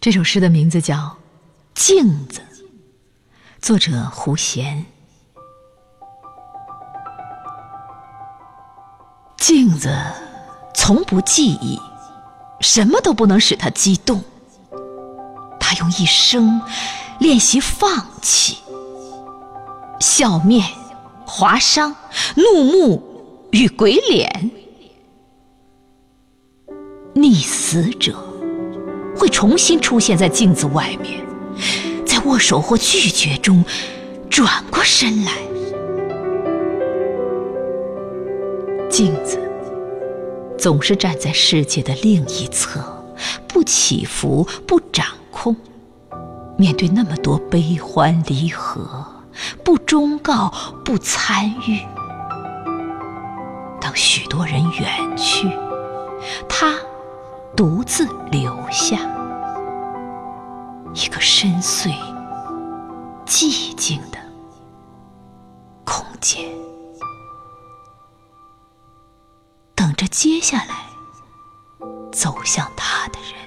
这首诗的名字叫《镜子》，作者胡贤。镜子从不记忆，什么都不能使他激动。他用一生练习放弃，笑面、划伤、怒目与鬼脸，溺死者。会重新出现在镜子外面，在握手或拒绝中转过身来。镜子总是站在世界的另一侧，不起伏，不掌控。面对那么多悲欢离合，不忠告，不参与。当许多人远去，他。独自留下一个深邃、寂静的空间，等着接下来走向他的人。